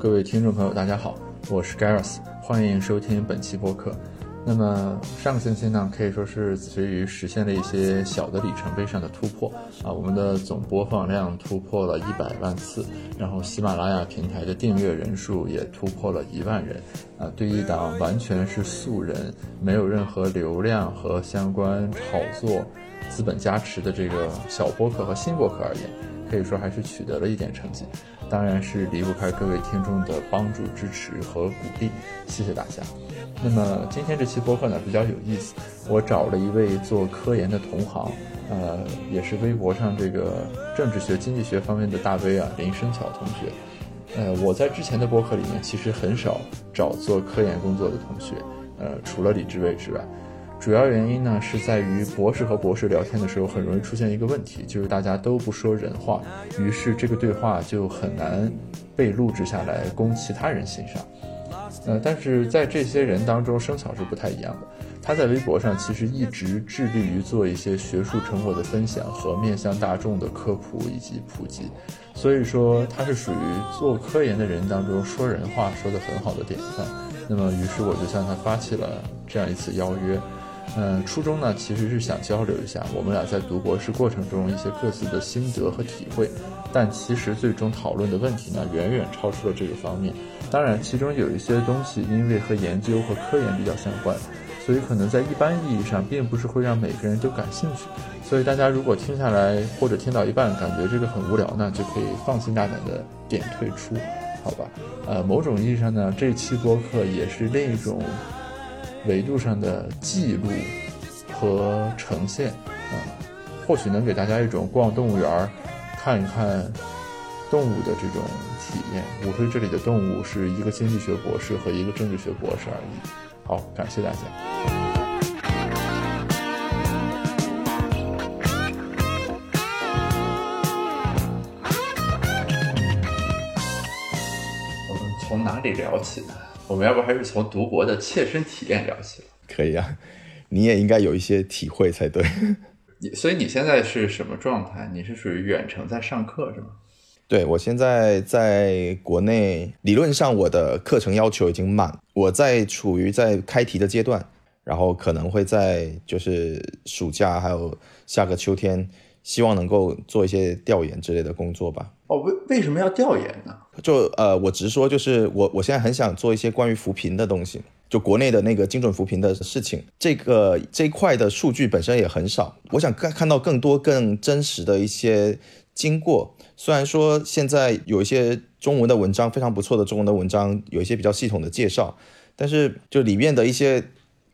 各位听众朋友，大家好，我是 Gareth，欢迎收听本期播客。那么上个星期呢，可以说是随于实现了一些小的里程碑上的突破啊，我们的总播放量突破了一百万次，然后喜马拉雅平台的订阅人数也突破了一万人啊。对一档完全是素人，没有任何流量和相关炒作资本加持的这个小播客和新播客而言，可以说还是取得了一点成绩。当然是离不开各位听众的帮助、支持和鼓励，谢谢大家。那么今天这期播客呢比较有意思，我找了一位做科研的同行，呃，也是微博上这个政治学、经济学方面的大 V 啊，林生巧同学。呃，我在之前的播客里面其实很少找做科研工作的同学，呃，除了李志伟之外。主要原因呢，是在于博士和博士聊天的时候，很容易出现一个问题，就是大家都不说人话，于是这个对话就很难被录制下来供其他人欣赏。呃，但是在这些人当中，生巧是不太一样的。他在微博上其实一直致力于做一些学术成果的分享和面向大众的科普以及普及，所以说他是属于做科研的人当中说人话说得很好的典范。那么，于是我就向他发起了这样一次邀约。嗯，初衷呢其实是想交流一下我们俩在读博士过程中一些各自的心得和体会，但其实最终讨论的问题呢远远超出了这个方面。当然，其中有一些东西因为和研究和科研比较相关，所以可能在一般意义上并不是会让每个人都感兴趣。所以大家如果听下来或者听到一半感觉这个很无聊呢，就可以放心大胆的点退出，好吧？呃，某种意义上呢，这期播客也是另一种。维度上的记录和呈现，啊，或许能给大家一种逛动物园儿看一看动物的这种体验。无非这里的动物是一个经济学博士和一个政治学博士而已。好，感谢大家。我们从哪里聊起呢？我们要不还是从读博的切身体验聊起？可以啊，你也应该有一些体会才对。你所以你现在是什么状态？你是属于远程在上课是吗？对，我现在在国内，理论上我的课程要求已经满，我在处于在开题的阶段，然后可能会在就是暑假还有下个秋天。希望能够做一些调研之类的工作吧。哦，为为什么要调研呢？就呃，我直说，就是我我现在很想做一些关于扶贫的东西，就国内的那个精准扶贫的事情。这个这一块的数据本身也很少，我想看看到更多更真实的一些经过。虽然说现在有一些中文的文章非常不错的中文的文章，有一些比较系统的介绍，但是就里面的一些。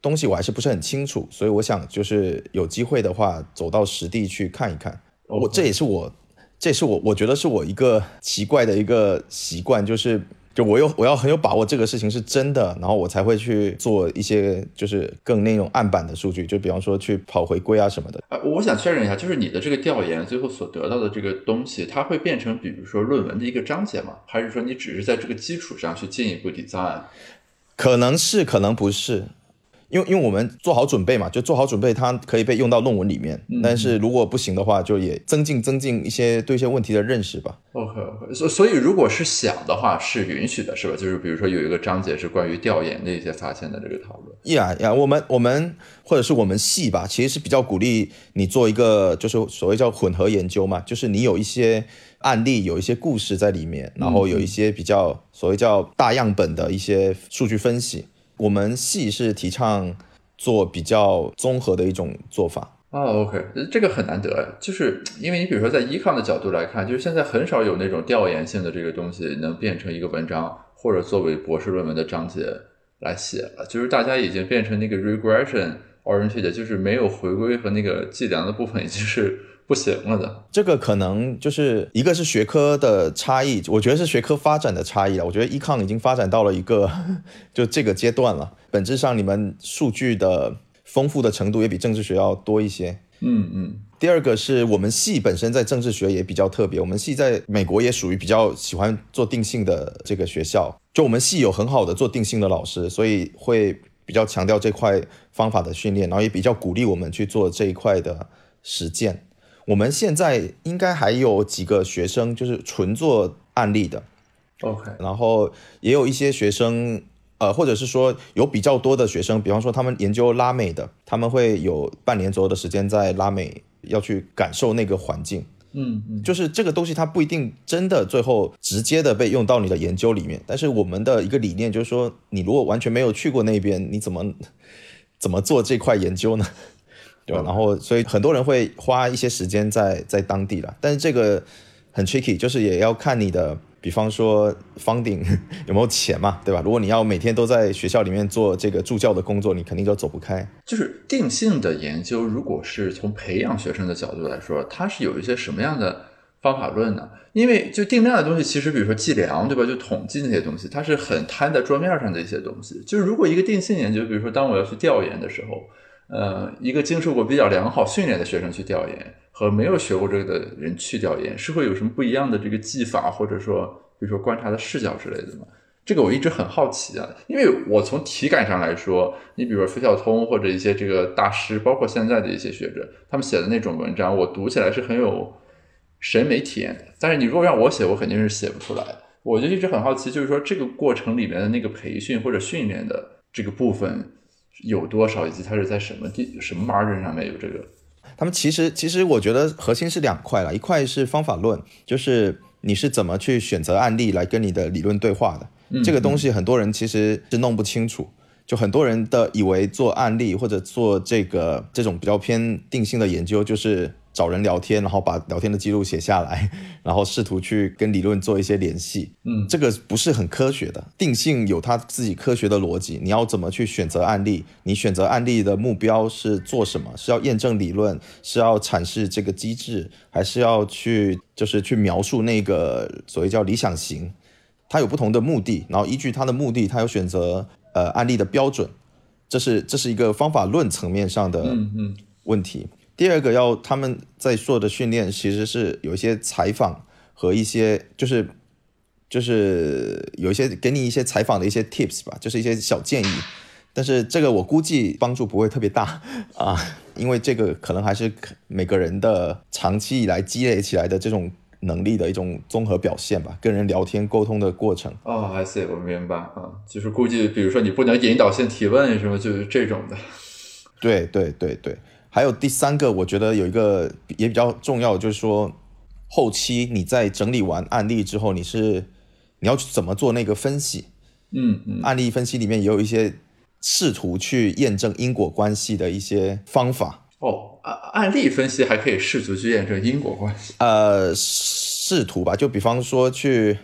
东西我还是不是很清楚，所以我想就是有机会的话走到实地去看一看。我这也是我，这是我我觉得是我一个奇怪的一个习惯，就是 就我有我要很有把握这个事情是真的，然后我才会去做一些就是更那种案板的数据，就比方说去跑回归啊什么的。呃，我想确认一下，就是你的这个调研最后所得到的这个东西，它会变成比如说论文的一个章节吗？还是说你只是在这个基础上去进一步 design？可能是，可能不是。因为因为我们做好准备嘛，就做好准备，它可以被用到论文里面。但是如果不行的话，就也增进增进一些对一些问题的认识吧。OK OK，所所以如果是想的话，是允许的，是吧？就是比如说有一个章节是关于调研的一些发现的这个讨论。呀呀，我们我们或者是我们系吧，其实是比较鼓励你做一个，就是所谓叫混合研究嘛，就是你有一些案例，有一些故事在里面，然后有一些比较所谓叫大样本的一些数据分析。我们系是提倡做比较综合的一种做法啊，OK，这个很难得，就是 因为你比如说在 Econ 的角度来看，就是现在很少有那种调研性的这个东西能变成一个文章或者作为博士论文的章节来写了，就是大家已经变成那个 regression oriented，就是没有回归和那个计量的部分已经是。不行了的，这个可能就是一个是学科的差异，我觉得是学科发展的差异了。我觉得 econ 已经发展到了一个 就这个阶段了，本质上你们数据的丰富的程度也比政治学要多一些。嗯嗯。第二个是我们系本身在政治学也比较特别，我们系在美国也属于比较喜欢做定性的这个学校，就我们系有很好的做定性的老师，所以会比较强调这块方法的训练，然后也比较鼓励我们去做这一块的实践。我们现在应该还有几个学生，就是纯做案例的，OK，然后也有一些学生，呃，或者是说有比较多的学生，比方说他们研究拉美的，他们会有半年左右的时间在拉美要去感受那个环境。嗯嗯，就是这个东西，它不一定真的最后直接的被用到你的研究里面。但是我们的一个理念就是说，你如果完全没有去过那边，你怎么怎么做这块研究呢？对吧？然后，所以很多人会花一些时间在在当地了。但是这个很 tricky，就是也要看你的。比方说，funding 有没有钱嘛，对吧？如果你要每天都在学校里面做这个助教的工作，你肯定就走不开。就是定性的研究，如果是从培养学生的角度来说，它是有一些什么样的方法论呢？因为就定量的东西，其实比如说计量，对吧？就统计那些东西，它是很摊在桌面上的一些东西。就是如果一个定性研究，比如说当我要去调研的时候，呃，一个经受过比较良好训练的学生去调研。和没有学过这个的人去调研，是会有什么不一样的这个技法，或者说，比如说观察的视角之类的吗？这个我一直很好奇啊，因为我从体感上来说，你比如说费孝通或者一些这个大师，包括现在的一些学者，他们写的那种文章，我读起来是很有审美体验的。但是你如果让我写，我肯定是写不出来。我就一直很好奇，就是说这个过程里面的那个培训或者训练的这个部分有多少，以及它是在什么地什么 margin 上面有这个。他们其实，其实我觉得核心是两块了，一块是方法论，就是你是怎么去选择案例来跟你的理论对话的，这个东西很多人其实是弄不清楚。就很多人的以为做案例或者做这个这种比较偏定性的研究，就是找人聊天，然后把聊天的记录写下来，然后试图去跟理论做一些联系。嗯，这个不是很科学的。定性有它自己科学的逻辑，你要怎么去选择案例？你选择案例的目标是做什么？是要验证理论？是要阐释这个机制？还是要去就是去描述那个所谓叫理想型？它有不同的目的，然后依据它的目的，它有选择。呃，案例的标准，这是这是一个方法论层面上的问题。第二个要他们在做的训练，其实是有一些采访和一些就是就是有一些给你一些采访的一些 tips 吧，就是一些小建议。但是这个我估计帮助不会特别大啊，因为这个可能还是每个人的长期以来积累起来的这种。能力的一种综合表现吧，跟人聊天沟通的过程。哦，I see，我明白啊，就是估计，比如说你不能引导性提问什么，就是这种的。对对对对，还有第三个，我觉得有一个也比较重要，就是说后期你在整理完案例之后，你是你要去怎么做那个分析？嗯嗯，案例分析里面也有一些试图去验证因果关系的一些方法。哦，案案例分析还可以试图去验证因果关系。呃，试图吧，就比方说去，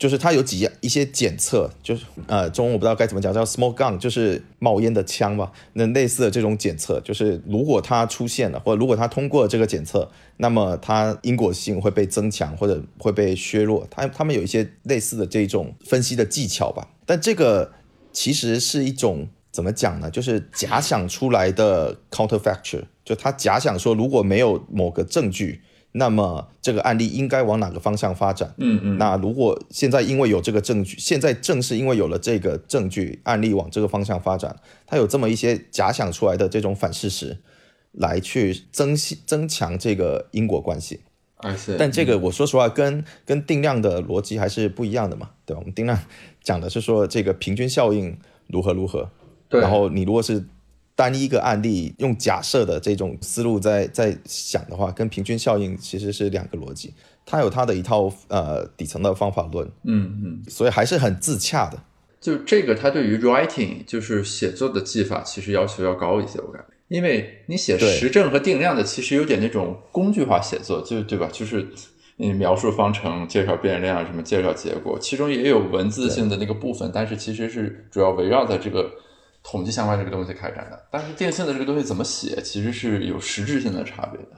就是它有几样一些检测，就是呃，中文我不知道该怎么讲，叫 smoke gun，就是冒烟的枪吧。那类似的这种检测，就是如果它出现了，或者如果它通过了这个检测，那么它因果性会被增强或者会被削弱。它他们有一些类似的这种分析的技巧吧。但这个其实是一种。怎么讲呢？就是假想出来的 counterfactual，就他假想说，如果没有某个证据，那么这个案例应该往哪个方向发展？嗯嗯。那如果现在因为有这个证据，现在正是因为有了这个证据，案例往这个方向发展，它有这么一些假想出来的这种反事实，来去增增强这个因果关系。但这个我说实话，跟跟定量的逻辑还是不一样的嘛，对吧？我们定量讲的是说这个平均效应如何如何。然后你如果是单一个案例用假设的这种思路在在想的话，跟平均效应其实是两个逻辑，它有它的一套呃底层的方法论，嗯嗯，所以还是很自洽的。就这个，它对于 writing 就是写作的技法，其实要求要高一些，我感觉，因为你写实证和定量的，其实有点那种工具化写作，就对吧？就是你描述方程、介绍变量什么、介绍结果，其中也有文字性的那个部分，但是其实是主要围绕在这个。统计相关这个东西开展的，但是定性的这个东西怎么写，其实是有实质性的差别的。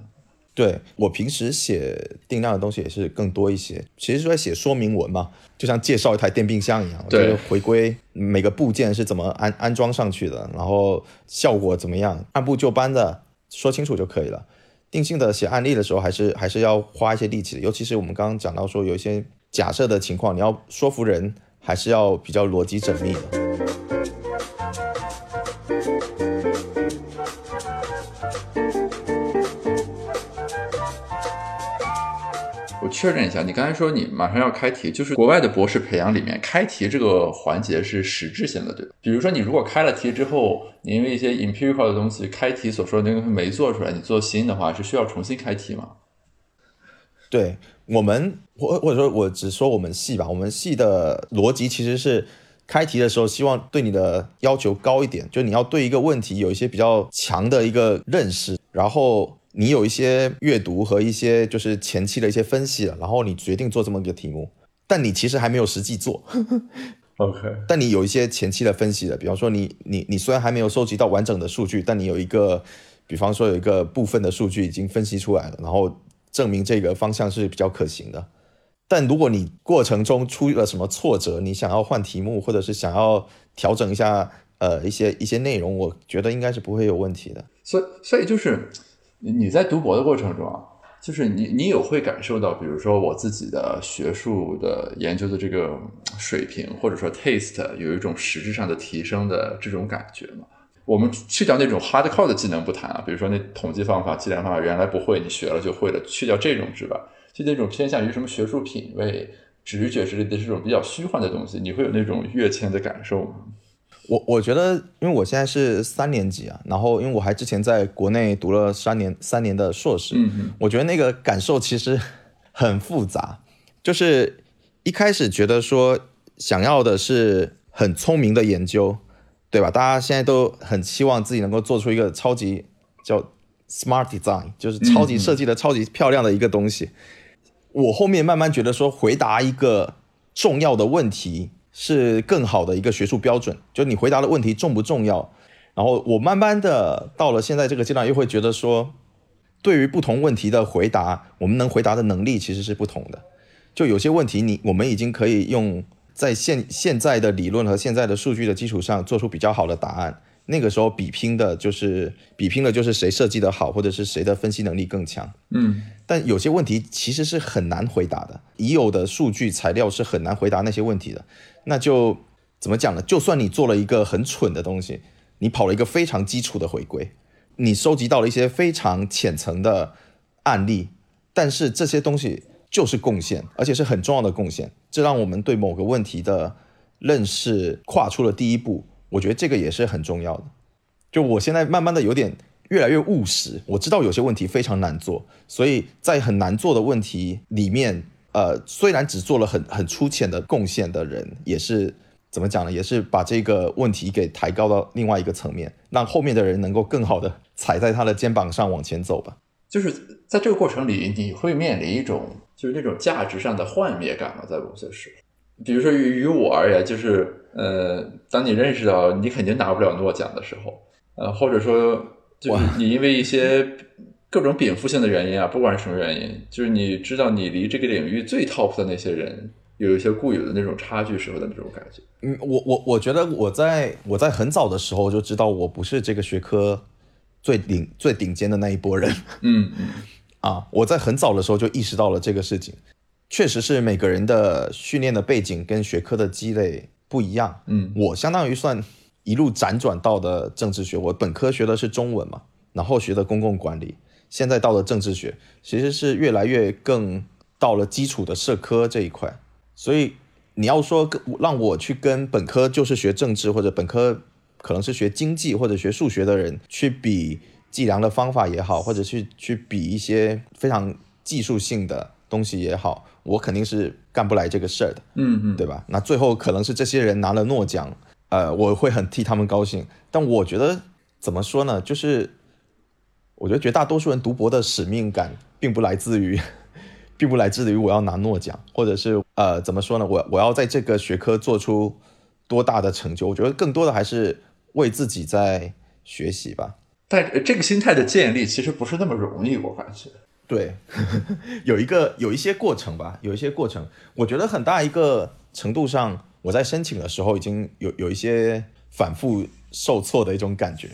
对我平时写定量的东西也是更多一些，其实是在写说明文嘛，就像介绍一台电冰箱一样，对，回归每个部件是怎么安安装上去的，然后效果怎么样，按部就班的说清楚就可以了。定性的写案例的时候，还是还是要花一些力气的，尤其是我们刚刚讲到说有一些假设的情况，你要说服人，还是要比较逻辑缜密的。确认一下，你刚才说你马上要开题，就是国外的博士培养里面开题这个环节是实质性的，对吧？比如说你如果开了题之后，你因为一些 empirical 的东西开题所说的那个没做出来，你做新的话是需要重新开题吗？对我们，或或者说我只说我们系吧，我们系的逻辑其实是开题的时候希望对你的要求高一点，就你要对一个问题有一些比较强的一个认识，然后。你有一些阅读和一些就是前期的一些分析了，然后你决定做这么一个题目，但你其实还没有实际做。OK，但你有一些前期的分析了，比方说你你你虽然还没有收集到完整的数据，但你有一个，比方说有一个部分的数据已经分析出来了，然后证明这个方向是比较可行的。但如果你过程中出了什么挫折，你想要换题目，或者是想要调整一下呃一些一些内容，我觉得应该是不会有问题的。所以所以就是。你在读博的过程中啊，就是你你有会感受到，比如说我自己的学术的研究的这个水平，或者说 taste 有一种实质上的提升的这种感觉吗？我们去掉那种 hardcore 的技能不谈啊，比如说那统计方法、计量方法原来不会，你学了就会了，去掉这种之外，就那种偏向于什么学术品味、直觉之类的这种比较虚幻的东西，你会有那种跃迁的感受吗？我我觉得，因为我现在是三年级啊，然后因为我还之前在国内读了三年三年的硕士，嗯我觉得那个感受其实很复杂，就是一开始觉得说想要的是很聪明的研究，对吧？大家现在都很期望自己能够做出一个超级叫 smart design，就是超级设计的超级漂亮的一个东西。我后面慢慢觉得说，回答一个重要的问题。是更好的一个学术标准，就你回答的问题重不重要？然后我慢慢的到了现在这个阶段，又会觉得说，对于不同问题的回答，我们能回答的能力其实是不同的。就有些问题，你我们已经可以用在现现在的理论和现在的数据的基础上做出比较好的答案。那个时候比拼的就是比拼的就是谁设计的好，或者是谁的分析能力更强。嗯，但有些问题其实是很难回答的，已有的数据材料是很难回答那些问题的。那就怎么讲呢？就算你做了一个很蠢的东西，你跑了一个非常基础的回归，你收集到了一些非常浅层的案例，但是这些东西就是贡献，而且是很重要的贡献。这让我们对某个问题的认识跨出了第一步。我觉得这个也是很重要的。就我现在慢慢的有点越来越务实，我知道有些问题非常难做，所以在很难做的问题里面，呃，虽然只做了很很粗浅的贡献的人，也是怎么讲呢？也是把这个问题给抬高到另外一个层面，让后面的人能够更好的 踩在他的肩膀上往前走吧。就是在这个过程里，你会面临一种就是那种价值上的幻灭感吗？在某些时候，比如说于于我而言，就是。呃，当你认识到你肯定拿不了诺奖的时候，呃，或者说就是你因为一些各种禀赋性的原因啊，不管是什么原因，就是你知道你离这个领域最 top 的那些人有一些固有的那种差距时候的那种感觉。嗯，我我我觉得我在我在很早的时候就知道我不是这个学科最顶最顶尖的那一波人。嗯嗯，啊，我在很早的时候就意识到了这个事情，确实是每个人的训练的背景跟学科的积累。不一样，嗯，我相当于算一路辗转到的政治学。我本科学的是中文嘛，然后学的公共管理，现在到了政治学，其实是越来越更到了基础的社科这一块。所以你要说让我去跟本科就是学政治或者本科可能是学经济或者学数学的人去比计量的方法也好，或者去去比一些非常技术性的东西也好。我肯定是干不来这个事儿的，嗯嗯，对吧？那最后可能是这些人拿了诺奖，呃，我会很替他们高兴。但我觉得怎么说呢？就是我觉得绝大多数人读博的使命感，并不来自于，并不来自于我要拿诺奖，或者是呃，怎么说呢？我我要在这个学科做出多大的成就？我觉得更多的还是为自己在学习吧。但这个心态的建立其实不是那么容易，我感觉。对，有一个有一些过程吧，有一些过程。我觉得很大一个程度上，我在申请的时候已经有有一些反复受挫的一种感觉。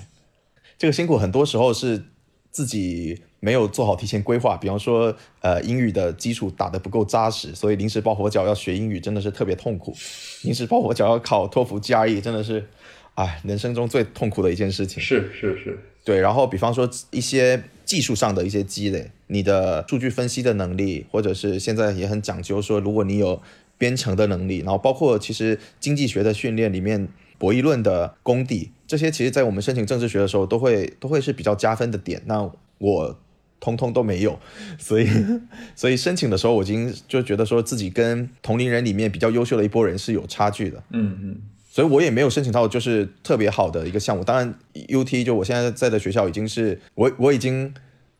这个辛苦很多时候是自己没有做好提前规划，比方说，呃，英语的基础打得不够扎实，所以临时抱佛脚要学英语真的是特别痛苦。临时抱佛脚要考托福 GRE 真的是哎，人生中最痛苦的一件事情。是是是，对。然后比方说一些技术上的一些积累，你的数据分析的能力，或者是现在也很讲究说，如果你有编程的能力，然后包括其实经济学的训练里面博弈论的功底，这些其实在我们申请政治学的时候都会都会是比较加分的点。那我。通通都没有，所以 所以申请的时候，我已经就觉得说自己跟同龄人里面比较优秀的一波人是有差距的。嗯嗯，所以我也没有申请到就是特别好的一个项目。当然，UT 就我现在在的学校已经是我我已经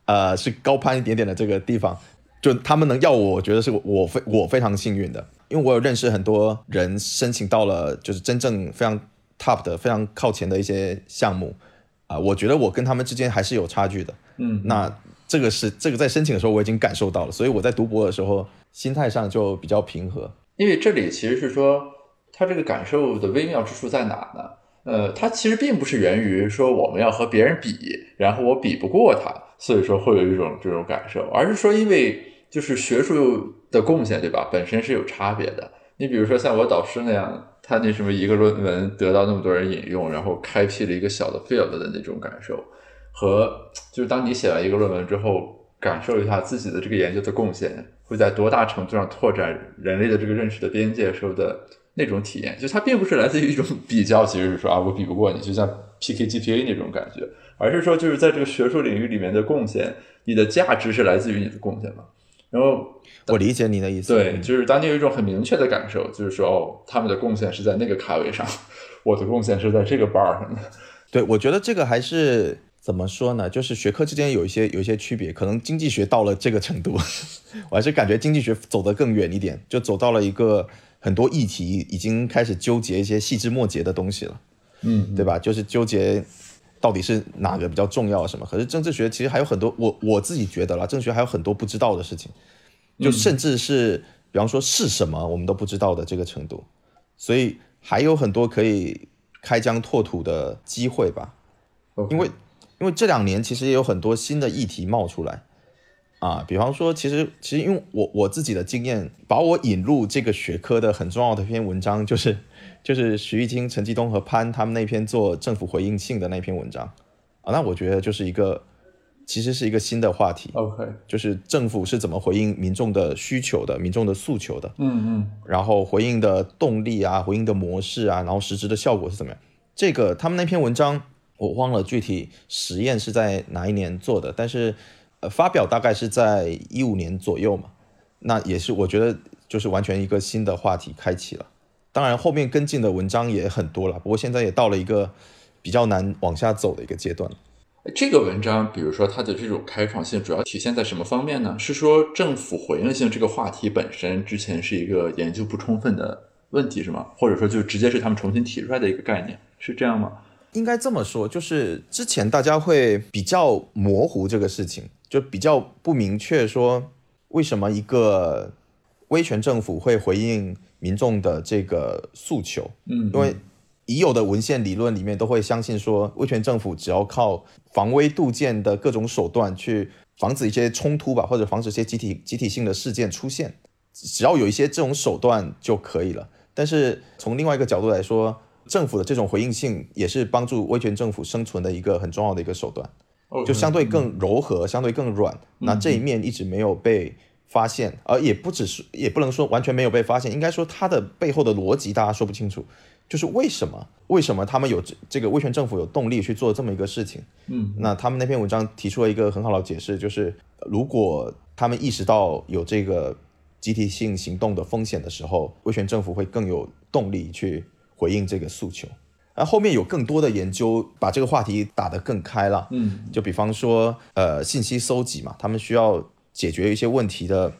呃是高攀一点点的这个地方，就他们能要我，我觉得是我非我非常幸运的，因为我有认识很多人申请到了就是真正非常 top 的非常靠前的一些项目啊，我觉得我跟他们之间还是有差距的。嗯，那。这个是这个在申请的时候我已经感受到了，所以我在读博的时候心态上就比较平和。因为这里其实是说，他这个感受的微妙之处在哪呢？呃，它其实并不是源于说我们要和别人比，然后我比不过他，所以说会有一种这种感受，而是说因为就是学术的贡献，对吧？本身是有差别的。你比如说像我导师那样，他那什么一个论文得到那么多人引用，然后开辟了一个小的 field 的那种感受。和就是当你写完一个论文之后，感受一下自己的这个研究的贡献会在多大程度上拓展人类的这个认识的边界时候的那种体验，就它并不是来自于一种 比较，其实是说啊我比不过你，就像 PK GPA 那种感觉，而是说就是在这个学术领域里面的贡献，你的价值是来自于你的贡献嘛。然后我理解你的意思，对，就是当你有一种很明确的感受，就是说哦他们的贡献是在那个卡位上，我的贡献是在这个 bar 上的。对，我觉得这个还是。怎么说呢？就是学科之间有一些有一些区别，可能经济学到了这个程度，我还是感觉经济学走得更远一点，就走到了一个很多议题已经开始纠结一些细枝末节的东西了，嗯，对吧？就是纠结到底是哪个比较重要什么。可是政治学其实还有很多，我我自己觉得啦，政治学还有很多不知道的事情，就甚至是比方说是什么我们都不知道的这个程度，所以还有很多可以开疆拓土的机会吧，因为。因为这两年其实也有很多新的议题冒出来，啊，比方说，其实其实因为我我自己的经验，把我引入这个学科的很重要的一篇文章，就是就是徐玉清、陈继东和潘他们那篇做政府回应信的那篇文章，啊，那我觉得就是一个其实是一个新的话题，OK，就是政府是怎么回应民众的需求的、民众的诉求的，嗯嗯，然后回应的动力啊、回应的模式啊，然后实质的效果是怎么样？这个他们那篇文章。我忘了具体实验是在哪一年做的，但是，呃，发表大概是在一五年左右嘛。那也是我觉得就是完全一个新的话题开启了。当然后面跟进的文章也很多了，不过现在也到了一个比较难往下走的一个阶段。这个文章，比如说它的这种开创性，主要体现在什么方面呢？是说政府回应性这个话题本身之前是一个研究不充分的问题，是吗？或者说就直接是他们重新提出来的一个概念，是这样吗？应该这么说，就是之前大家会比较模糊这个事情，就比较不明确说为什么一个威权政府会回应民众的这个诉求。嗯，因为已有的文献理论里面都会相信说，威权政府只要靠防微杜渐的各种手段去防止一些冲突吧，或者防止一些集体集体性的事件出现，只要有一些这种手段就可以了。但是从另外一个角度来说，政府的这种回应性也是帮助威权政府生存的一个很重要的一个手段，就相对更柔和，相对更软。那这一面一直没有被发现，而也不只是，也不能说完全没有被发现，应该说它的背后的逻辑大家说不清楚，就是为什么？为什么他们有这这个威权政府有动力去做这么一个事情？嗯，那他们那篇文章提出了一个很好的解释，就是如果他们意识到有这个集体性行动的风险的时候，威权政府会更有动力去。回应这个诉求，而后面有更多的研究把这个话题打得更开了。嗯，就比方说，呃，信息搜集嘛，他们需要解决一些问题的，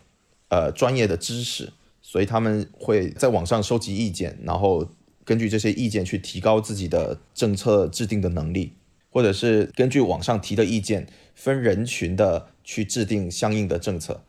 呃，专业的知识，所以他们会在网上收集意见，然后根据这些意见去提高自己的政策制定的能力，或者是根据网上提的意见，分人群的去制定相应的政策。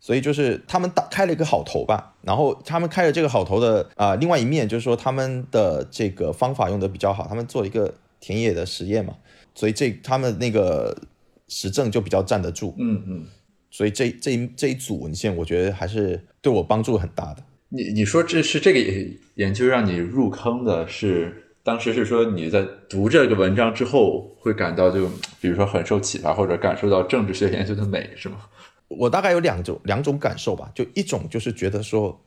所以就是他们打开了一个好头吧，然后他们开了这个好头的啊，另外一面就是说他们的这个方法用的比较好，他们做一个田野的实验嘛，所以这他们那个实证就比较站得住。嗯嗯，所以这这一这一组文献，我觉得还是对我帮助很大的。你你说这是这个研究让你入坑的是当时是说你在读这个文章之后会感到就比如说很受启发，或者感受到政治学研究的美，是吗？我大概有两种两种感受吧，就一种就是觉得说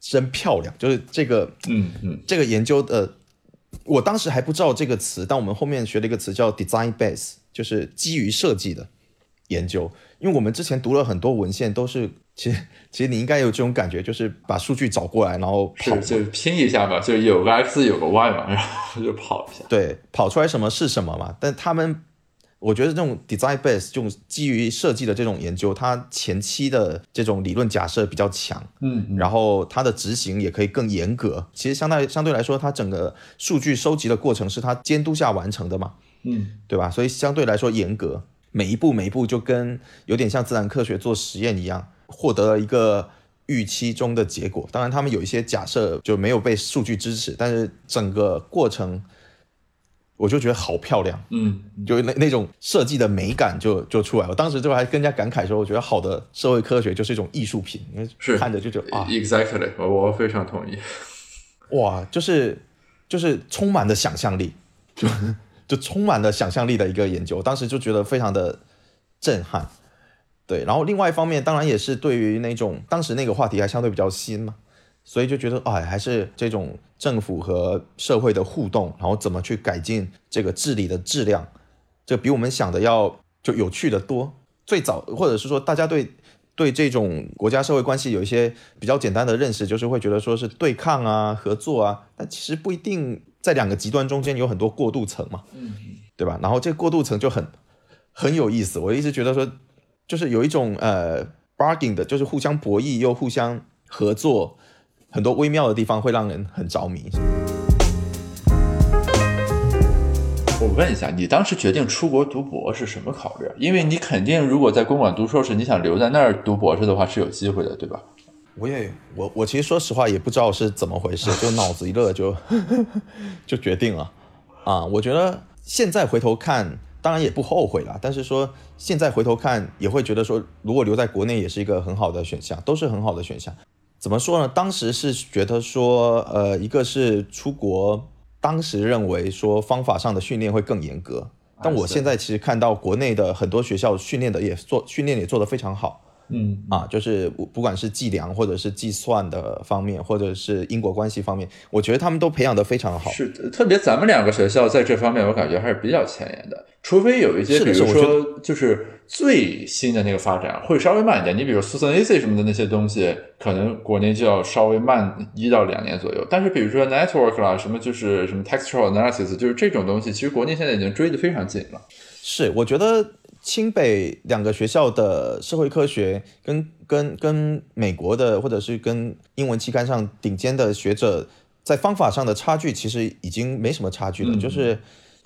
真漂亮，就是这个嗯嗯这个研究的，我当时还不知道这个词，但我们后面学了一个词叫 design base，就是基于设计的研究。因为我们之前读了很多文献，都是 其实其实你应该有这种感觉，就是把数据找过来，然后跑是就拼一下嘛，就有个 x 有个 y 嘛，然后就跑一下。对跑出来什么是什么嘛。但他们我觉得这种 design base 这种基于设计的这种研究，它前期的这种理论假设比较强，嗯然后它的执行也可以更严格。其实相对相对来说，它整个数据收集的过程是它监督下完成的嘛，嗯对吧？所以相对来说严格，每一步每一步就跟有点像自然科学做实验一样，获得了一个预期中的结果。当然，他们有一些假设就没有被数据支持，但是整个过程我就觉得好漂亮。嗯就那那种设计的美感就就出来了。我当时就还更加感慨说，我觉得好的社会科学就是一种艺术品，因为看着就觉得啊，，exactly，我我非常同意。哇，就是就是充满了想象力，就 就充满了想象力的一个研究。当时就觉得非常的震撼。对，然后另外一方面，当然也是对于那种当时那个话题还相对比较新嘛，所以就觉得哎，还是这种政府和社会的互动，然后怎么去改进这个治理的质量，这比我们想的要就有趣的多。最早或者是说大家对对这种国家社会关系有一些比较简单的认识，就是会觉得说是对抗啊、合作啊，但其实不一定在两个极端中间有很多过渡层嘛，嗯对吧？然后这过渡层就很很有意思。我一直觉得说，就是有一种呃 bargain 的，就是互相博弈又互相合作，很多微妙的地方会让人很着迷。我问一下，你当时决定出国读博是什么考虑？因为你肯定如果在公馆读硕士，你想留在那儿读博士的话是有机会的，对吧？我也我我其实说实话也不知道是怎么回事，就脑子一热就 就决定了啊。我觉得现在回头看，当然也不后悔啦，但是说现在回头看也会觉得说，如果留在国内也是一个很好的选项，都是很好的选项。怎么说呢？当时是觉得说，呃，一个是出国，当时认为说方法上的训练会更严格，但我现在其实看到国内的很多学校训练的也做训练也做得非常好。嗯啊，就是不不管是计量或者是计算的方面，或者是因果关系方面，我觉得他们都培养的非常好。是的，特别咱们两个学校在这方面，我感觉还是比较前沿的。除非有一些，比如说就是最新的那个发展会稍微慢一点。你比如 Susan AC 什么的那些东西，可能国内就要稍微慢一到两年左右。但是比如说 network 啦，什么就是什么 textual analysis，就是这种东西，其实国内现在已经追得非常紧了。是，我觉得清北两个学校的社会科学跟跟跟美国的或者是跟英文期刊上顶尖的学者在方法上的差距，其实已经没什么差距了。嗯就是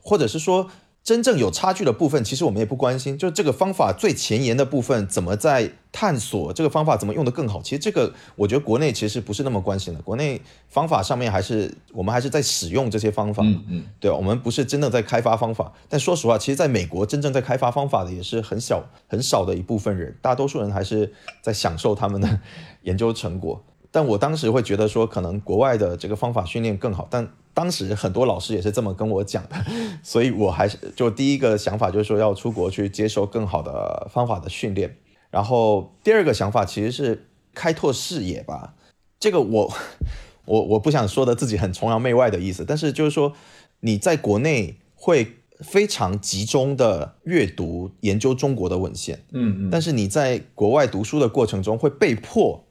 或者是说。真正有差距的部分，其实我们也不关心。就是这个方法最前沿的部分，怎么在探索这个方法怎么用得更好？其实这个，我觉得国内其实不是那么关心的。国内方法上面还是我们还是在使用这些方法。嗯嗯，对吧？我们不是真的在开发方法，但说实话，其实在美国真正在开发方法的也是很小很少的一部分人，大多数人还是在享受他们的研究成果。但我当时会觉得说，可能国外的这个方法训练更好，但当时很多老师也是这么跟我讲的，所以我还是就第一个想法就是说要出国去接受更好的方法的训练，然后第二个想法其实是开拓视野吧。这个我 我我不想说的自己很崇洋媚外的意思，但是就是说你在国内会非常集中的阅读研究中国的文献，嗯嗯，但是你在国外读书的过程中会被迫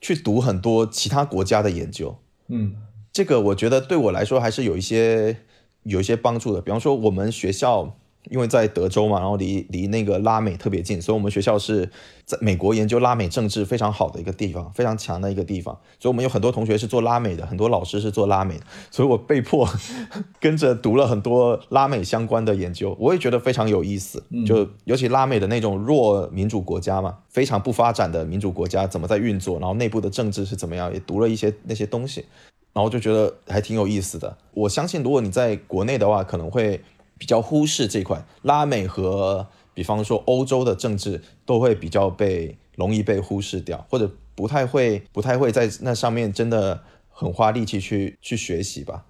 去读很多其他国家的研究，嗯这个我觉得对我来说还是有一些有一些帮助的。比方说，我们学校因为在德州嘛，然后离离那个拉美特别近，所以我们学校是在美国研究拉美政治非常好的一个地方，非常强的一个地方。所以我们有很多同学是做拉美的，很多老师是做拉美的，所以我被迫 跟着读了很多拉美相关的研究，我也觉得非常有意思。就尤其拉美的那种弱民主国家嘛，非常不发展的民主国家怎么在运作，然后内部的政治是怎么样，也读了一些那些东西。然后就觉得还挺有意思的。我相信，如果你在国内的话，可能会比较忽视这块拉美和比方说欧洲的政治都会比较被容易被忽视掉，或者不太会不太会在那上面真的很花力气去去学习吧。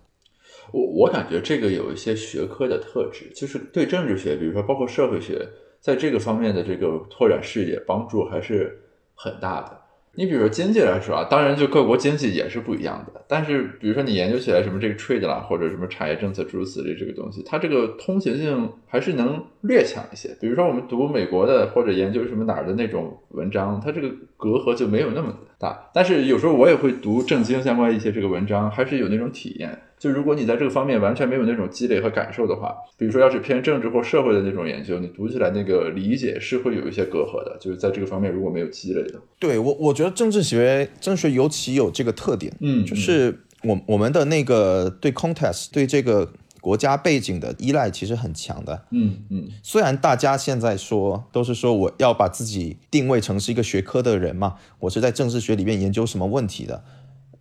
我我感觉这个有一些学科的特质，就是对政治学，比如说包括社会学，在这个方面的这个拓展视野帮助还是很大的。你比如说经济来说啊，当然就各国经济也是不一样的。但是比如说你研究起来什么这个 trade 啦，或者什么产业政策诸如此类这个东西，它这个通行性还是能略强一些。比如说我们读美国的或者研究什么哪儿的那种文章，它这个隔阂就没有那么大。但是有时候我也会读政经相关一些这个文章，还是有那种体验。就如果你在这个方面完全没有那种积累和感受的话，比如说要是偏政治或社会的那种研究，你读起来那个理解是会有一些隔阂的。就是在这个方面如果没有积累的，对我我觉得政治学政治学尤其有这个特点，嗯，就是我我们的那个对 context 对这个国家背景的依赖其实很强的，嗯嗯。虽然大家现在说都是说我要把自己定位成是一个学科的人嘛，我是在政治学里面研究什么问题的。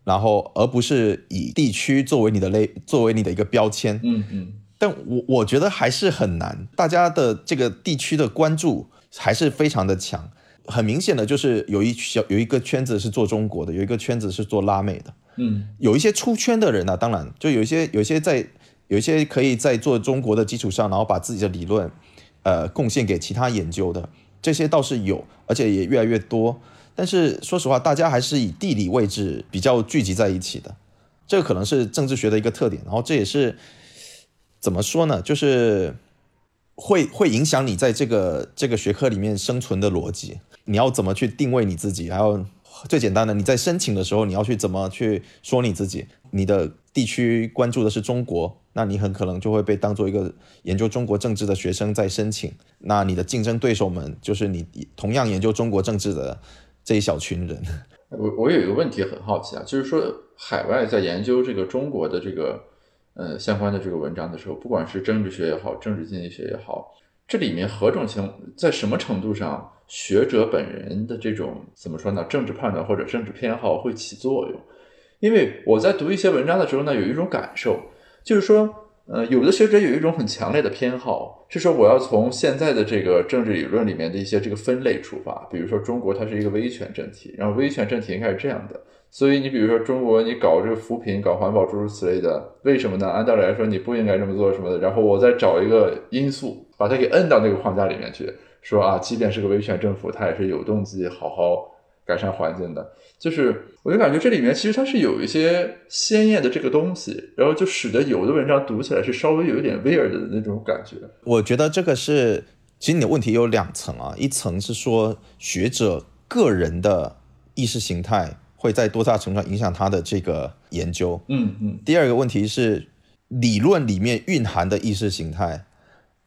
然后，而不是以地区作为你的类，作为你的一个标签。嗯嗯。但我我觉得还是很难，大家的这个地区的关注还是非常的强。很明显的就是有一小有一个圈子是做中国的，有一个圈子是做拉美的。嗯。有一些出圈的人呢，当然就有一些有一些在有一些可以在做中国的基础上，然后把自己的理论，呃，贡献给其他研究的，这些倒是有，而且也越来越多。但是说实话，大家还是以地理位置比较聚集在一起的，这个可能是政治学的一个特点。然后这也是怎么说呢？就是会会影响你在这个这个学科里面生存的逻辑。你要怎么去定位你自己？还有最简单的，你在申请的时候，你要去怎么去说你自己？你的地区关注的是中国，那你很可能就会被当做一个研究中国政治的学生在申请。那你的竞争对手们就是你同样研究中国政治的。这一小群人，我我有一个问题很好奇啊，就是说海外在研究这个中国的这个呃相关的这个文章的时候，不管是政治学也好，政治经济学也好，这里面何种情在什么程度上学者本人的这种怎么说呢，政治判断或者政治偏好会起作用？因为我在读一些文章的时候呢，有一种感受，就是说。呃，有的学者有一种很强烈的偏好，是说我要从现在的这个政治理论里面的一些这个分类出发，比如说中国它是一个威权政体，然后威权政体应该是这样的，所以你比如说中国你搞这个扶贫、搞环保诸如此类的，为什么呢？按道理来说你不应该这么做什么的，然后我再找一个因素把它给摁到那个框架里面去，说啊，即便是个威权政府，它也是有动机好好改善环境的。就是，我就感觉这里面其实它是有一些鲜艳的这个东西，然后就使得有的文章读起来是稍微有一点 weird 的那种感觉。我觉得这个是，其实你的问题有两层啊，一层是说学者个人的意识形态会在多大程度上影响他的这个研究，嗯嗯。第二个问题是理论里面蕴含的意识形态。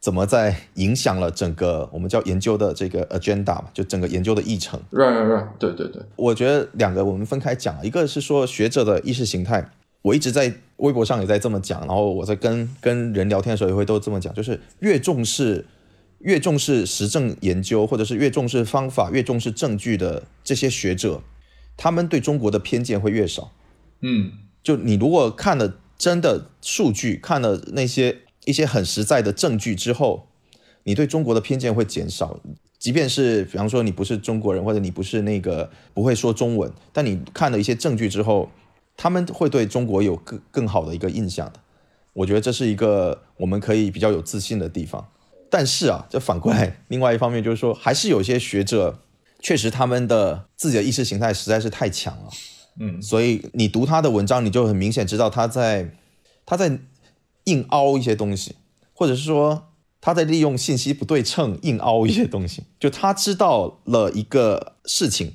怎么在影响了整个我们叫研究的这个 agenda 嘛？就整个研究的议程。Right, right, right. 对对对。我觉得两个我们分开讲，一个是说学者的意识形态，我一直在微博上也在这么讲，然后我在跟跟人聊天的时候也会都这么讲，就是越重视越重视实证研究，或者是越重视方法、越重视证据的这些学者，他们对中国的偏见会越少。嗯，就你如果看了真的数据，看了那些。一些很实在的证据之后，你对中国的偏见会减少。即便是比方说你不是中国人，或者你不是那个不会说中文，但你看了一些证据之后，他们会对中国有更更好的一个印象的。我觉得这是一个我们可以比较有自信的地方。但是啊，这反过来，另外一方面就是说，还是有些学者确实他们的自己的意识形态实在是太强了。嗯，所以你读他的文章，你就很明显知道他在他在。硬凹一些东西，或者是说他在利用信息不对称硬凹一些东西。就他知道了一个事情，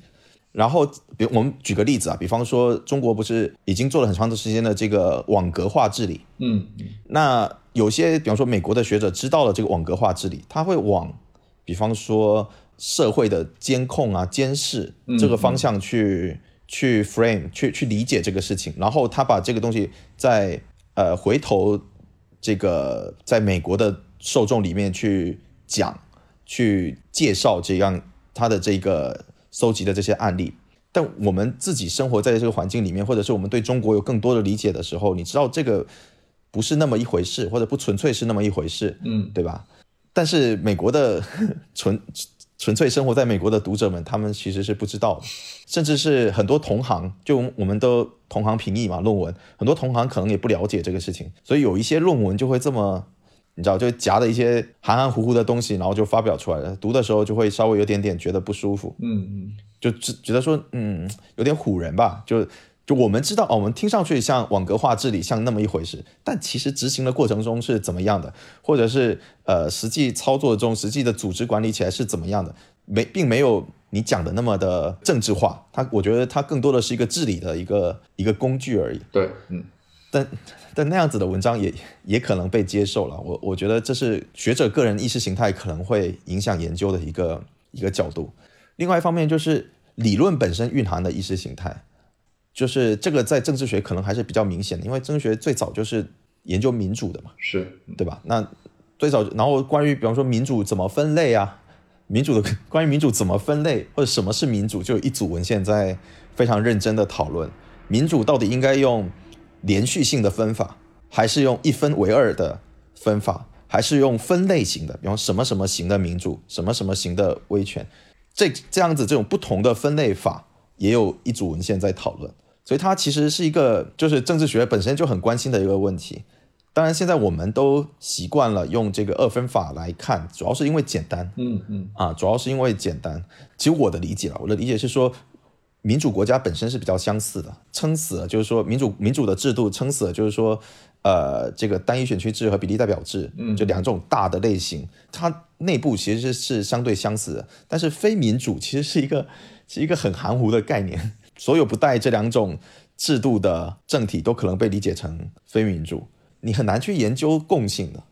然后比我们举个例子啊，比方说中国不是已经做了很长的时间的这个网格化治理？嗯，那有些比方说美国的学者知道了这个网格化治理，他会往比方说社会的监控啊、监视这个方向去去 frame 去去理解这个事情，然后他把这个东西在呃回头。这个在美国的受众里面去讲、去介绍这样他的这个搜集的这些案例，但我们自己生活在这个环境里面，或者是我们对中国有更多的理解的时候，你知道这个不是那么一回事，或者不纯粹是那么一回事，嗯，对吧？但是美国的 纯纯粹生活在美国的读者们，他们其实是不知道的，甚至是很多同行，就我们都同行评议嘛，论文很多同行可能也不了解这个事情，所以有一些论文就会这么，你知道，就夹的一些含含糊糊的东西，然后就发表出来了，读的时候就会稍微有点点觉得不舒服，嗯嗯，就只觉得说，嗯，有点唬人吧，就。就我们知道，哦，我们听上去像网格化治理，像那么一回事，但其实执行的过程中是怎么样的，或者是呃实际操作中实际的组织管理起来是怎么样的，没并没有你讲的那么的政治化。它我觉得它更多的是一个治理的一个一个工具而已。对，嗯，但但那样子的文章也也可能被接受了。我我觉得这是学者个人意识形态可能会影响研究的一个一个角度。另外一方面就是理论本身蕴含的意识形态。就是这个在政治学可能还是比较明显的，因为政治学最早就是研究民主的嘛，是对吧？那最早，然后关于比方说民主怎么分类啊，民主的 关于民主怎么分类或者什么是民主，就有一组文献在非常认真的讨论民主到底应该用连续性的分法，还是用一分为二的分法，还是用分类型的，比方什么什么型的民主，什么什么型的威权，这这样子这种不同的分类法，也有一组文献在讨论。所以它其实是一个，就是政治学本身就很关心的一个问题。当然，现在我们都习惯了用这个二分法来看，主要是因为简单。嗯嗯啊，主要是因为简单。其实我的理解了，我的理解是说，民主国家本身是比较相似的，撑死了就是说民主民主的制度撑死了就是说，呃，这个单一选区制和比例代表制，嗯，就两种大的类型，它内部其实是相对相似的。但是非民主其实是一个是一个很含糊的概念。所有不带这两种制度的政体都可能被理解成非民主，你很难去研究共性的，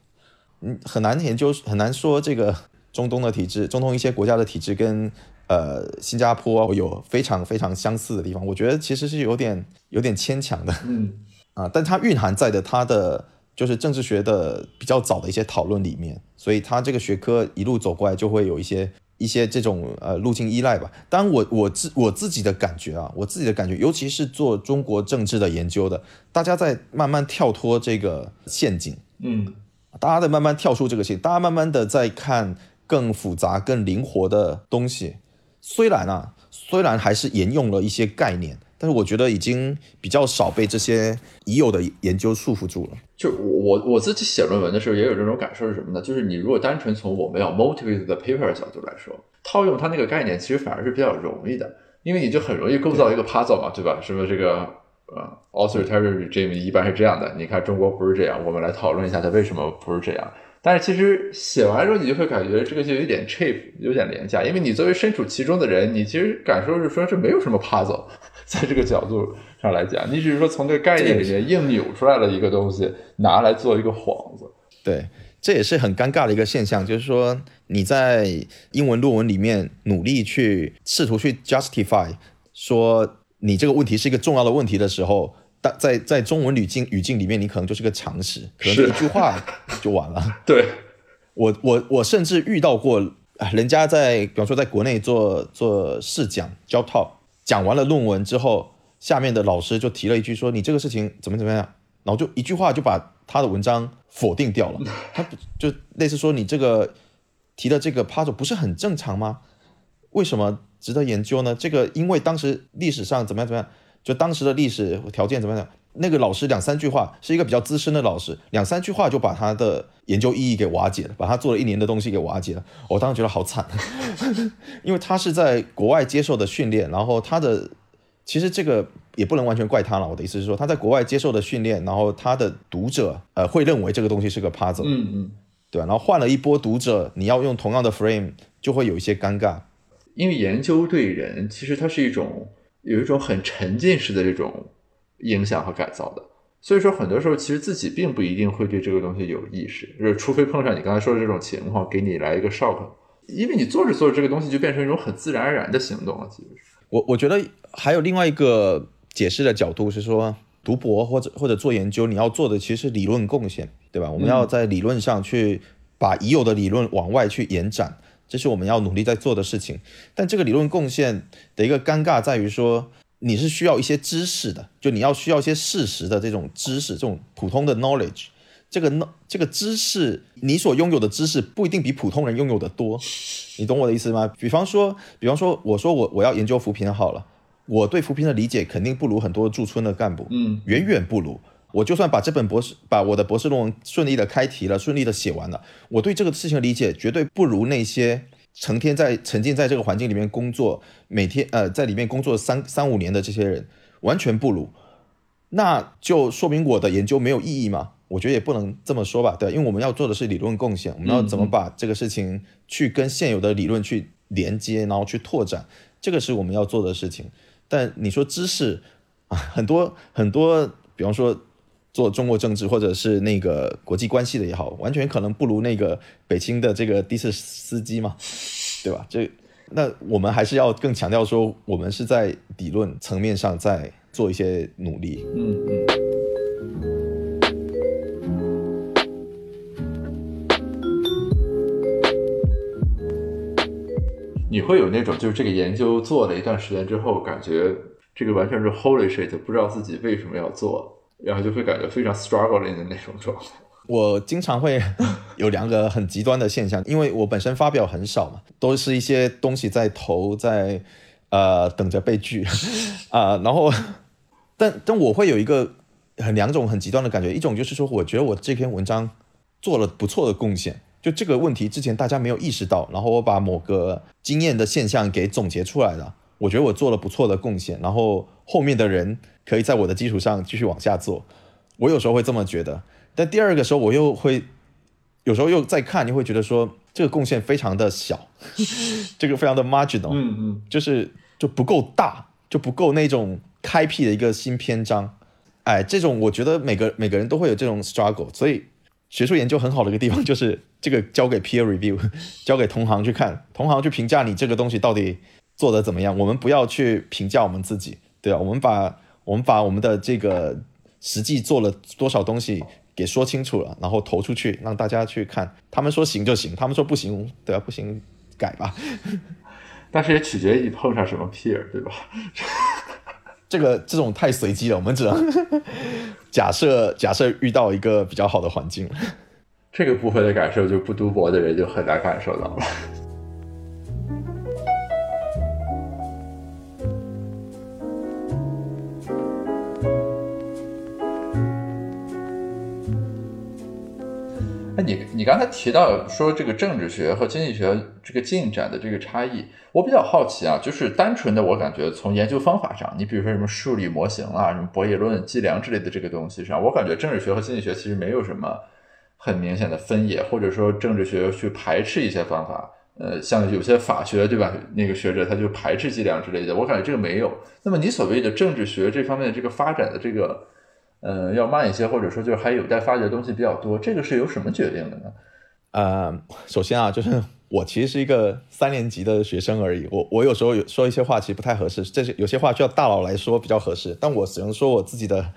嗯，很难研究，很难说这个中东的体制，中东一些国家的体制跟呃新加坡有非常非常相似的地方，我觉得其实是有点有点牵强的，嗯，啊，但它蕴含在的它的就是政治学的比较早的一些讨论里面，所以它这个学科一路走过来就会有一些。一些这种呃路径依赖吧，当然我我自我自己的感觉啊，我自己的感觉，尤其是做中国政治的研究的，大家在慢慢跳脱这个陷阱，嗯，大家在慢慢跳出这个陷阱，大家慢慢的在看更复杂、更灵活的东西。虽然啊，虽然还是沿用了一些概念。但是我觉得已经比较少被这些已有的研究束缚住了。就我我我自己写论文的时候也有这种感受是什么呢？就是你如果单纯从我们要 motivate the paper 角度来说，套用它那个概念其实反而是比较容易的，因为你就很容易构造一个 puzzle 嘛，对吧？什么这个呃 authoritarian regime 一般是这样的，你看中国不是这样，我们来讨论一下它为什么不是这样。但是其实写完之后，你就会感觉这个就有点 cheap，有点廉价，因为你作为身处其中的人，你其实感受是说这没有什么 puzzle。在这个角度上来讲，你只是说从这个概念里面硬扭出来了一个东西，拿来做一个幌子。对，这也是很尴尬的一个现象，就是说你在英文论文里面努力去试图去 justify 说你这个问题是一个重要的问题的时候，但在在中文语境语境里面，你可能就是个常识，可能就一句话 就完了。对 我我我甚至遇到过，人家在比方说在国内做做试讲教套。讲完了论文之后，下面的老师就提了一句说：“你这个事情怎么怎么样？”然后就一句话就把他的文章否定掉了。他就类似说：“你这个提的这个 puzzle 不是很正常吗？为什么值得研究呢？这个因为当时历史上怎么样怎么样，就当时的历史条件怎么样？那个老师两三句话是一个比较资深的老师，两三句话就把他的研究意义给瓦解了，把他做了一年的东西给瓦解了。我当时觉得好惨，因为他是在国外接受的训练，然后他的其实这个也不能完全怪他了。我的意思是说，他在国外接受的训练，然后他的读者呃会认为这个东西是个 puzzle，嗯嗯，对吧？然后换了一波读者，你要用同样的 frame，就会有一些尴尬。因为研究对人，其实它是一种有一种很沉浸式的这种。影响和改造的，所以说很多时候其实自己并不一定会对这个东西有意识，就是除非碰上你刚才说的这种情况，给你来一个 shock，因为你做着做着这个东西就变成一种很自然而然的行动了。其实，我我觉得还有另外一个解释的角度是说，读博或者或者做研究，你要做的其实是理论贡献，对吧？我们要在理论上去把已有的理论往外去延展，这是我们要努力在做的事情。但这个理论贡献的一个尴尬在于说。你是需要一些知识的，就你要需要一些事实的这种知识，这种普通的 knowledge，这个呢，这个知识，你所拥有的知识不一定比普通人拥有的多，你懂我的意思吗？比方说，比方说，我说我我要研究扶贫好了，我对扶贫的理解肯定不如很多驻村的干部，嗯，远远不如。我就算把这本博士，把我的博士论文顺利的开题了，顺利的写完了，我对这个事情的理解绝对不如那些成天在沉浸在这个环境里面工作，每天呃在里面工作三三五年的这些人完全不如。那就说明我的研究没有意义嘛？我觉得也不能这么说吧，对，因为我们要做的是理论贡献，我们要怎么把这个事情去跟现有的理论去连接，然后去拓展，这个是我们要做的事情。但你说知识啊，很多很多，比方说。做中国政治或者是那个国际关系的也好，完全可能不如那个北京的这个的士司机嘛，对吧？这那我们还是要更强调说，我们是在理论层面上在做一些努力。嗯嗯。你会有那种就是这个研究做了一段时间之后，感觉这个完全是 holy shit，不知道自己为什么要做。然后就会感觉非常 struggling 的那种状态。我经常会有两个很极端的现象，因为我本身发表很少嘛，都是一些东西在投，在呃等着被拒 啊。然后，但但我会有一个很两种很极端的感觉，一种就是说，我觉得我这篇文章做了不错的贡献，就这个问题之前大家没有意识到，然后我把某个经验的现象给总结出来了，我觉得我做了不错的贡献，然后后面的人。可以在我的基础上继续往下做，我有时候会这么觉得，但第二个时候我又会，有时候又再看，你会觉得说这个贡献非常的小，这个非常的 marginal，嗯嗯，就是就不够大，就不够那种开辟的一个新篇章，哎，这种我觉得每个每个人都会有这种 struggle，所以学术研究很好的一个地方就是这个交给 peer review，交给同行去看，同行去评价你这个东西到底做的怎么样，我们不要去评价我们自己，对啊，我们把。我们把我们的这个实际做了多少东西给说清楚了，然后投出去让大家去看。他们说行就行，他们说不行，对吧？不行改吧。但是也取决于你碰上什么 peer，对吧？这个这种太随机了，我们只能 假设假设遇到一个比较好的环境。这个部分的感受就不读博的人就很难感受到了。那你你刚才提到说这个政治学和经济学这个进展的这个差异，我比较好奇啊，就是单纯的我感觉从研究方法上，你比如说什么数理模型啊、什么博弈论、计量之类的这个东西上，我感觉政治学和经济学其实没有什么很明显的分野，或者说政治学去排斥一些方法，呃，像有些法学对吧？那个学者他就排斥计量之类的，我感觉这个没有。那么你所谓的政治学这方面的这个发展的这个。呃，要慢一些，或者说就是还有待发掘的东西比较多，这个是由什么决定的呢？呃，首先啊，就是我其实是一个三年级的学生而已，我我有时候有说一些话其实不太合适，这些有些话需要大佬来说比较合适，但我只能说我自己的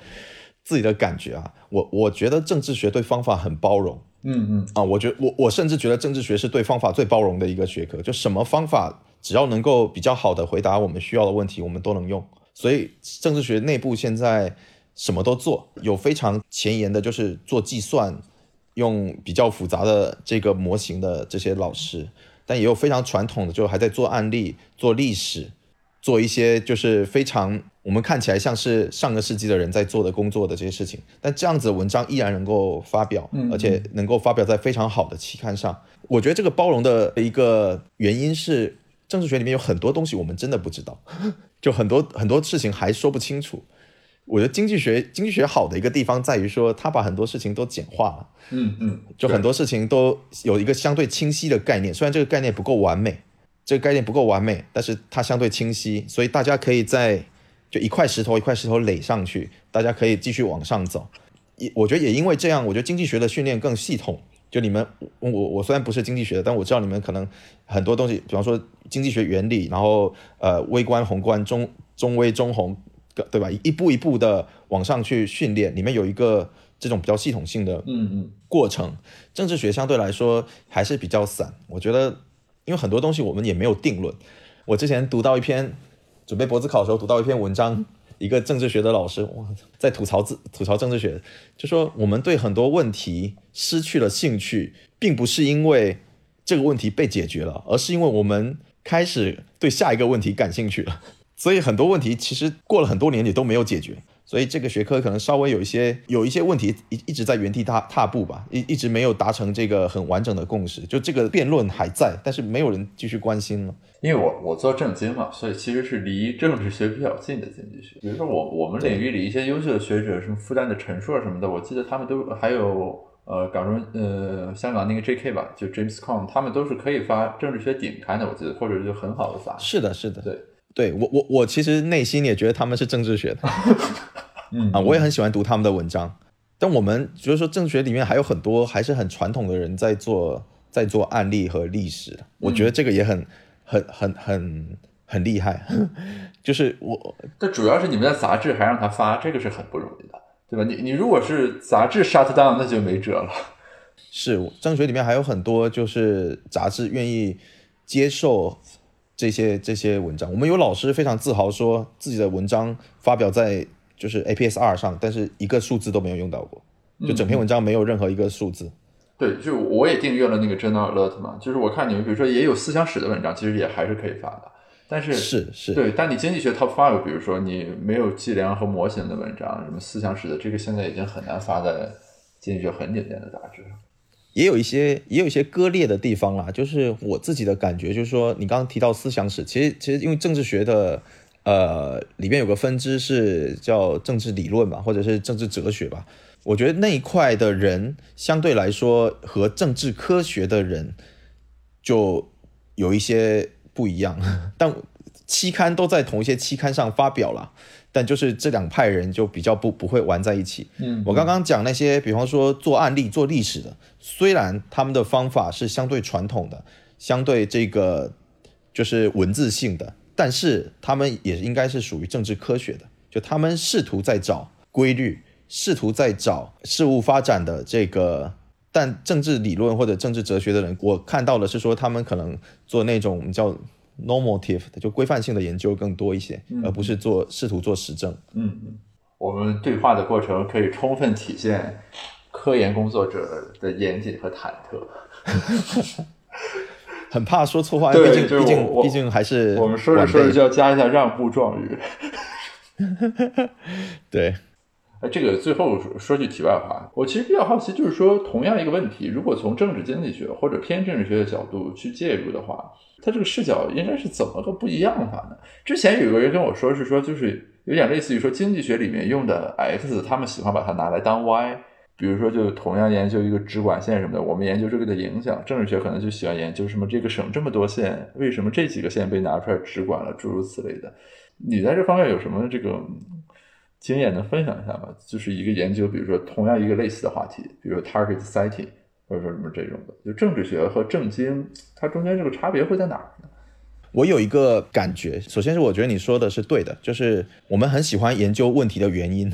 自己的感觉啊，我我觉得政治学对方法很包容，嗯嗯啊，我觉我我甚至觉得政治学是对方法最包容的一个学科，就什么方法只要能够比较好的回答我们需要的问题，我们都能用，所以政治学内部现在。什么都做，有非常前沿的，就是做计算，用比较复杂的这个模型的这些老师，但也有非常传统的，就还在做案例、做历史、做一些就是非常我们看起来像是上个世纪的人在做的工作的这些事情。但这样子的文章依然能够发表，而且能够发表在非常好的期刊上。我觉得这个包容的一个原因是，政治学里面有很多东西我们真的不知道，就很多很多事情还说不清楚。我觉得经济学经济学好的一个地方在于说，它把很多事情都简化了。嗯嗯，就很多事情都有一个相对清晰的概念，虽然这个概念不够完美，这个概念不够完美，但是它相对清晰，所以大家可以在就一块石头一块石头垒上去，大家可以继续往上走。也我觉得也因为这样，我觉得经济学的训练更系统。就你们我我虽然不是经济学的，但我知道你们可能很多东西，比方说经济学原理，然后呃微观、宏观、中中微、中宏。对吧？一步一步的往上去训练，里面有一个这种比较系统性的嗯嗯过程。政治学相对来说还是比较散，我觉得，因为很多东西我们也没有定论。我之前读到一篇准备博子考的时候，读到一篇文章，一个政治学的老师哇，在吐槽自吐槽政治学，就说我们对很多问题失去了兴趣，并不是因为这个问题被解决了，而是因为我们开始对下一个问题感兴趣了。所以很多问题其实过了很多年也都没有解决。所以这个学科可能稍微有一些有一些问题一一直在原地踏踏步吧，一一直没有达成这个很完整的共识。就这个辩论还在，但是没有人继续关心了。因为我我做政经嘛，所以其实是离政治学比较近的经济学。比如说我我们领域里一些优秀的学者，什么复旦的陈硕什么的，我记得他们都还有呃港中呃香港那个 J.K. 吧，就 James Cone，他们都是可以发政治学顶刊的，我记得，或者就很好的发。是的，是的，对。对我我我其实内心也觉得他们是政治学的，嗯啊，我也很喜欢读他们的文章。但我们就是说政治学里面还有很多还是很传统的人在做在做案例和历史，我觉得这个也很很很很很厉害。就是我，但主要是你们的杂志还让他发，这个是很不容易的，对吧？你你如果是杂志 shut down，那就没辙了。是政治学里面还有很多就是杂志愿意接受。这些这些文章，我们有老师非常自豪说自己的文章发表在就是 APSR 上，但是一个数字都没有用到过，就整篇文章没有任何一个数字。对，就我也订阅了那个 Journal Alert 嘛，就是我看你们比如说也有思想史的文章，其实也还是可以发的，但是是是对，但你经济学 Top Five，比如说你没有计量和模型的文章，什么思想史的，这个现在已经很难发在经济学很顶尖的杂志上。也有一些也有一些割裂的地方啦，就是我自己的感觉，就是说你刚刚提到思想史，其实其实因为政治学的呃里面有个分支是叫政治理论吧，或者是政治哲学吧，我觉得那一块的人相对来说和政治科学的人就有一些不一样，但期刊都在同一些期刊上发表了。但就是这两派人就比较不不会玩在一起。嗯，我刚刚讲那些，比方说做案例、做历史的，虽然他们的方法是相对传统的，相对这个就是文字性的，但是他们也应该是属于政治科学的。就他们试图在找规律，试图在找事物发展的这个。但政治理论或者政治哲学的人，我看到的是说他们可能做那种叫。Normative 的就规范性的研究更多一些，而不是做试图做实证。嗯嗯，我们对话的过程可以充分体现科研工作者的严谨和忐忑。很怕说错话，毕竟毕竟毕竟还是我们说着说着就要加一下让步状语。对。这个最后说说句题外话，我其实比较好奇，就是说同样一个问题，如果从政治经济学或者偏政治学的角度去介入的话。它这个视角应该是怎么个不一样法呢？之前有个人跟我说是说，就是有点类似于说经济学里面用的 x，他们喜欢把它拿来当 y。比如说，就同样研究一个直管线什么的，我们研究这个的影响。政治学可能就喜欢研究什么这个省这么多线，为什么这几个线被拿出来直管了，诸如此类的。你在这方面有什么这个经验能分享一下吗？就是一个研究，比如说同样一个类似的话题，比如说 target setting。或者说什么这种的，就政治学和政经，它中间这个差别会在哪儿呢？我有一个感觉，首先是我觉得你说的是对的，就是我们很喜欢研究问题的原因，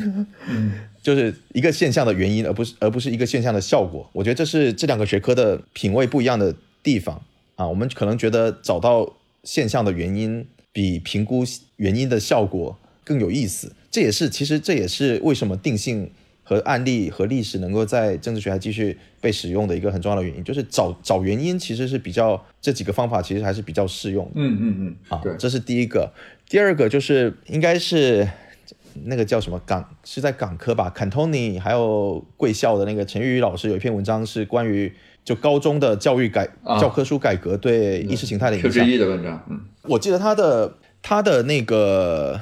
嗯，就是一个现象的原因，而不是而不是一个现象的效果。我觉得这是这两个学科的品味不一样的地方啊。我们可能觉得找到现象的原因比评估原因的效果更有意思，这也是其实这也是为什么定性。和案例和历史能够在政治学还继续被使用的一个很重要的原因，就是找找原因，其实是比较这几个方法其实还是比较适用。嗯嗯嗯，啊，对，这是第一个。第二个就是应该是那个叫什么港是在港科吧，Cantoni 还有贵校的那个陈玉宇老师有一篇文章是关于就高中的教育改教科书改革对意识形态的影响。的文章，嗯，我记得他的他的那个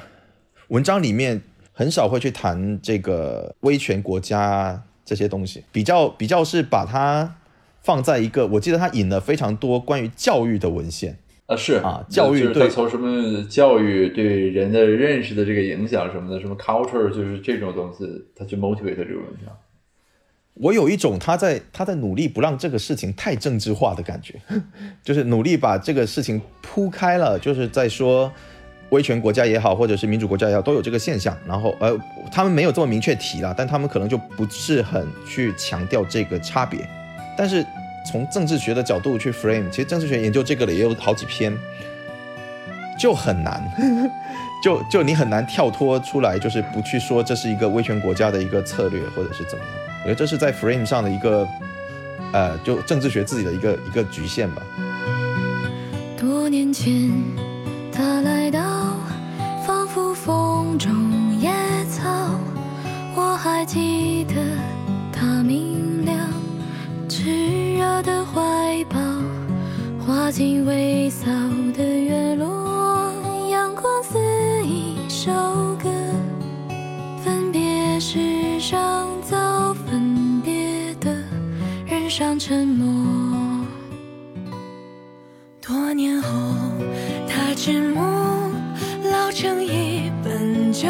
文章里面。很少会去谈这个威权国家这些东西，比较比较是把它放在一个，我记得他引了非常多关于教育的文献啊，是啊，教育对从什么教育对人的认识的这个影响什么的，什么 culture 就是这种东西，他去 motivate 这个文章。我有一种他在他在努力不让这个事情太政治化的感觉，就是努力把这个事情铺开了，就是在说。威权国家也好，或者是民主国家也好，都有这个现象。然后，呃，他们没有这么明确提了，但他们可能就不是很去强调这个差别。但是从政治学的角度去 frame，其实政治学研究这个的也有好几篇。就很难，就就你很难跳脱出来，就是不去说这是一个威权国家的一个策略，或者是怎么样。我觉得这是在 frame 上的一个，呃，就政治学自己的一个一个局限吧。多年前，他来到，仿佛风中野草。我还记得他明亮炽热的怀抱，滑进微扫的月落，阳光似一首歌。分别时上早分别的人上沉默。多年后，迟暮，老成一本旧